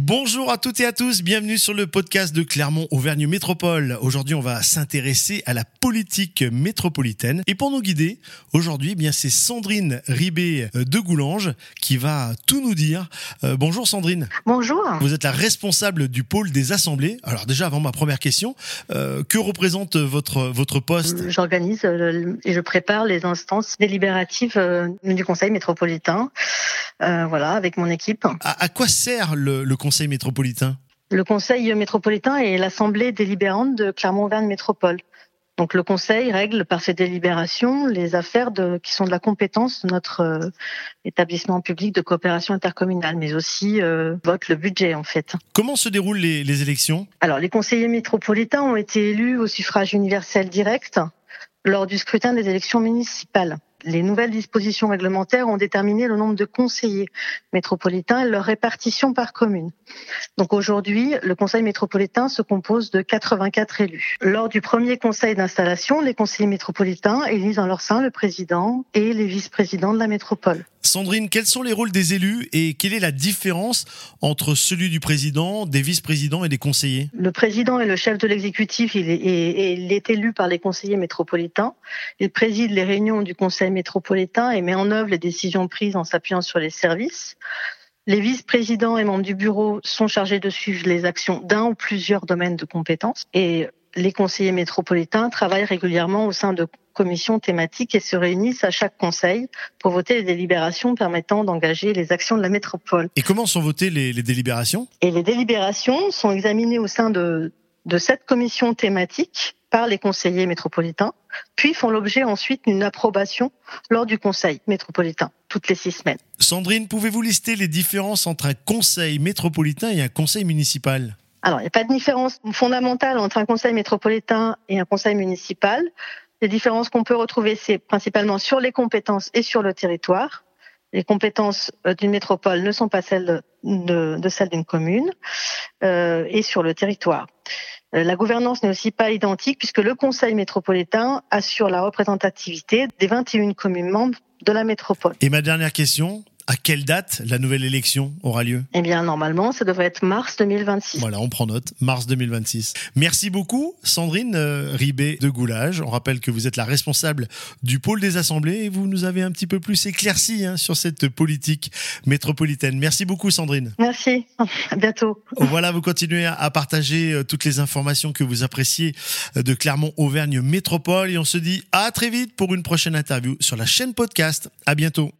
Bonjour à toutes et à tous, bienvenue sur le podcast de Clermont-Auvergne Métropole. Aujourd'hui, on va s'intéresser à la politique métropolitaine. Et pour nous guider, aujourd'hui, eh bien c'est Sandrine Ribé euh, de Goulange qui va tout nous dire. Euh, bonjour Sandrine. Bonjour. Vous êtes la responsable du pôle des assemblées. Alors déjà, avant ma première question, euh, que représente votre, votre poste? J'organise et je prépare les instances délibératives du Conseil métropolitain. Voilà, avec mon équipe. À, quoi sert le, le Conseil métropolitain? Le Conseil métropolitain est l'assemblée délibérante de Clermont-Auvergne Métropole. Donc le Conseil règle par ses délibérations les affaires de, qui sont de la compétence de notre euh, établissement public de coopération intercommunale, mais aussi euh, vote le budget en fait. Comment se déroulent les, les élections? Alors les conseillers métropolitains ont été élus au suffrage universel direct lors du scrutin des élections municipales les nouvelles dispositions réglementaires ont déterminé le nombre de conseillers métropolitains et leur répartition par commune. Donc aujourd'hui, le conseil métropolitain se compose de 84 élus. Lors du premier conseil d'installation, les conseillers métropolitains élisent en leur sein le président et les vice-présidents de la métropole. Sandrine, quels sont les rôles des élus et quelle est la différence entre celui du président, des vice-présidents et des conseillers? Le président est le chef de l'exécutif, il il est élu par les conseillers métropolitains. Il préside les réunions du conseil métropolitain et met en œuvre les décisions prises en s'appuyant sur les services. Les vice-présidents et membres du bureau sont chargés de suivre les actions d'un ou plusieurs domaines de compétences et les conseillers métropolitains travaillent régulièrement au sein de commissions thématiques et se réunissent à chaque conseil pour voter les délibérations permettant d'engager les actions de la métropole. Et comment sont votées les, délibérations? Et les délibérations sont examinées au sein de, de cette commission thématique par les conseillers métropolitains, puis font l'objet ensuite d'une approbation lors du conseil métropolitain, toutes les six semaines. Sandrine, pouvez-vous lister les différences entre un conseil métropolitain et un conseil municipal? Alors, il n'y a pas de différence fondamentale entre un conseil métropolitain et un conseil municipal. Les différences qu'on peut retrouver, c'est principalement sur les compétences et sur le territoire. Les compétences euh, d'une métropole ne sont pas celles de, celles d'une commune euh, et sur le territoire. Euh, la gouvernance n'est aussi pas identique puisque le Conseil métropolitain assure la représentativité des 21 communes membres de la métropole. Et ma dernière question, à quelle date la nouvelle élection aura lieu? Eh bien, normalement, ça devrait être mars 2026. Voilà, on prend note, mars 2026. Merci beaucoup, Sandrine euh, Ribé de Goulage. On rappelle que vous êtes la responsable du pôle des assemblées et vous nous avez un petit peu plus éclairci hein, sur cette politique métropolitaine. Merci beaucoup, Sandrine. Merci, à bientôt. Voilà, vous continuez à partager euh, toutes les informations que vous appréciez euh, de Clermont-Auvergne Métropole et on se dit à très vite pour une prochaine interview sur la chaîne podcast. À bientôt.